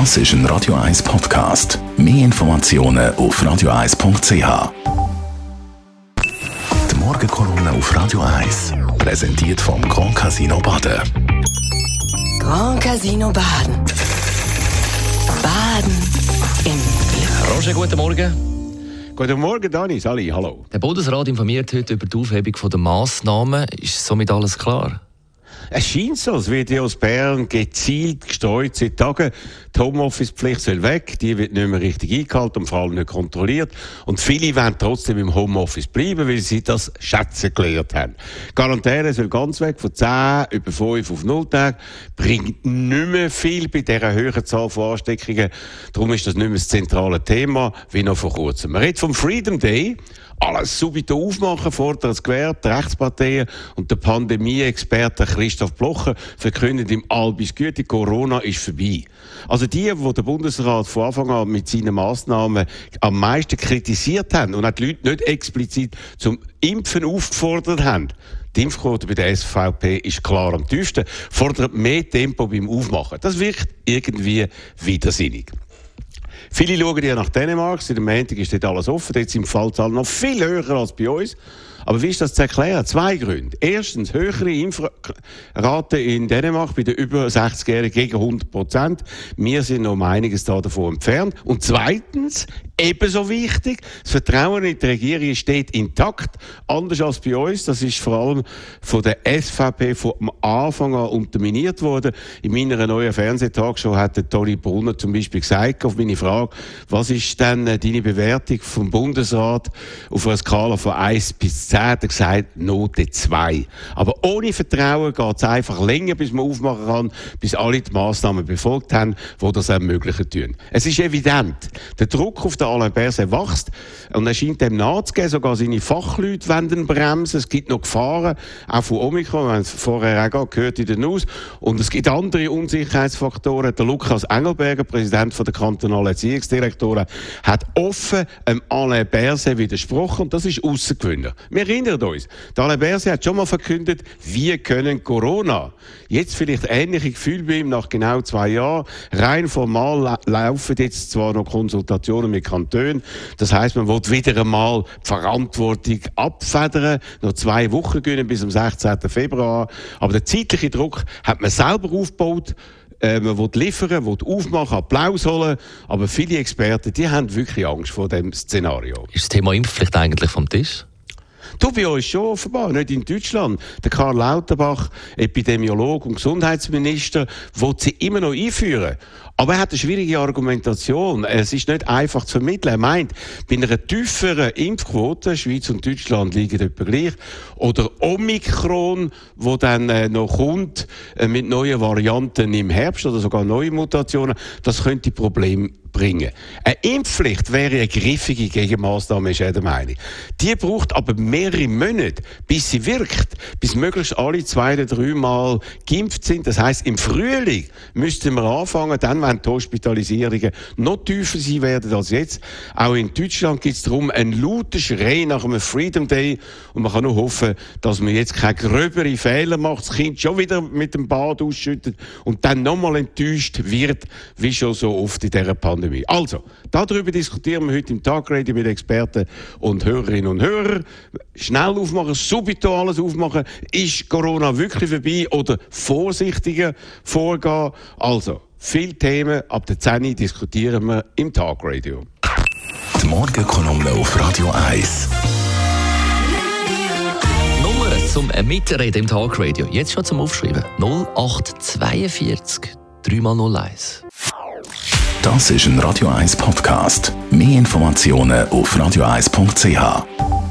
Das ist ein Radio 1 Podcast. Mehr Informationen auf radio1.ch. Die Morgenkolumne auf Radio 1 präsentiert vom Grand Casino Baden. Grand Casino Baden. Baden im Glück. Roger, guten Morgen. Guten Morgen, Dani. Sali, hallo. Der Bundesrat informiert heute über die Aufhebung der Massnahmen. Ist somit alles klar? Es scheint so, als wird aus Bern gezielt gestreut seit Tagen. Die Homeoffice-Pflicht soll weg, die wird nicht mehr richtig eingehalten und vor allem nicht kontrolliert. Und viele wollen trotzdem im Homeoffice bleiben, weil sie das schätzen gelernt haben. Quarantäne soll ganz weg, von 10 über 5 auf 0 Tage. Bringt nicht mehr viel bei dieser höheren Zahl von Ansteckungen. Darum ist das nicht mehr das zentrale Thema, wie noch vor kurzem. Man redet vom Freedom Day alles subito aufmachen, fordert das Gewerbe, die Rechtsparteien und der Pandemie-Experte Christoph Blocher verkündet im Albis Güte, Corona ist vorbei. Also die, die der Bundesrat von Anfang an mit seinen Massnahmen am meisten kritisiert haben und auch die Leute nicht explizit zum Impfen aufgefordert haben, die Impfquote bei der SVP ist klar am tiefsten, fordert mehr Tempo beim Aufmachen. Das wirkt irgendwie widersinnig. Viele schauen ja nach Dänemark. Seit dem Montag ist dort alles offen. Dort sind die Fallzahlen noch viel höher als bei uns. Aber wie ist das zu erklären? Zwei Gründe. Erstens, höhere Impfrate in Dänemark bei den über 60-Jährigen gegen 100 Prozent. Wir sind noch um einiges davon entfernt. Und zweitens, ebenso wichtig, das Vertrauen in die Regierung steht intakt. Anders als bei uns. Das ist vor allem von der SVP vom Anfang an unterminiert worden. In meiner neuen Fernsehtagshow hat der Toni Brunner zum Beispiel gesagt, auf meine Frage, was ist denn äh, deine Bewertung vom Bundesrat auf einer Skala von 1 bis 10? 10 hat er gesagt, Note 2. Aber ohne Vertrauen geht es einfach länger, bis man aufmachen kann, bis alle die Massnahmen befolgt haben, die das ermöglichen tun. Es ist evident, der Druck auf den Alain Berset wächst und er scheint dem nachzugehen, sogar seine Fachleute wenden bremsen. Es gibt noch Gefahren, auch von Omikron, wir haben es vorher auch gehört in den News. Und es gibt andere Unsicherheitsfaktoren. Der Lukas Engelberger, Präsident der kantonalen Erziehungsdirektoren, hat offen dem Alain Berset widersprochen und das ist außergewöhnlich. Erinnern uns, der Alain Berset hat schon mal verkündet, wir können Corona. Jetzt vielleicht ähnliche Gefühl bei ihm nach genau zwei Jahren. Rein formal la laufen jetzt zwar noch Konsultationen mit Kantonen. Das heißt, man wird wieder einmal die Verantwortung abfedern, noch zwei Wochen gönnen bis zum 16. Februar. Aber der zeitliche Druck hat man selber aufgebaut. Äh, man will liefern, will aufmachen, Applaus holen. Aber viele Experten, die haben wirklich Angst vor dem Szenario. Ist das Thema Impfpflicht eigentlich vom Tisch? Du bei uns schon offenbar, nicht in Deutschland. Der Karl Lauterbach, Epidemiologe und Gesundheitsminister, will sie immer noch einführen. Aber er hat eine schwierige Argumentation. Es ist nicht einfach zu vermitteln. Er meint, bei einer tieferen Impfquote, Schweiz und Deutschland liegen etwa gleich, oder Omikron, wo dann äh, noch kommt, äh, mit neuen Varianten im Herbst oder sogar neue Mutationen, das könnte Probleme bringen. Eine Impfpflicht wäre eine griffige Gegenmaßnahme, ist er der Meinung. Die braucht aber mehrere Monate, bis sie wirkt, bis möglichst alle zwei oder drei Mal geimpft sind. Das heißt, im Frühling müssten wir anfangen, dann, wenn die Hospitalisierungen noch tiefer sein werden als jetzt. Auch in Deutschland geht es darum, ein lauter Schrei nach einem Freedom Day. Und man kann nur hoffen, dass man jetzt keine gröbere Fehler macht, das Kind schon wieder mit dem Bad ausschüttet und dann nochmal enttäuscht wird, wie schon so oft in dieser Pandemie. Also, darüber diskutieren wir heute im Tagradio mit Experten und Hörerinnen und Hörern. Schnell aufmachen, subito alles aufmachen. Ist Corona wirklich vorbei oder vorsichtiger vorgehen? Also, viele Themen ab der 10 diskutieren wir im Tagradio. Die Morgenkolumne auf Radio 1. Nummer zum Mitreden im Tagradio. Jetzt schon zum Aufschreiben. 0842 3x01. Das ist ein Radio 1 Podcast. Mehr Informationen auf radio1.ch.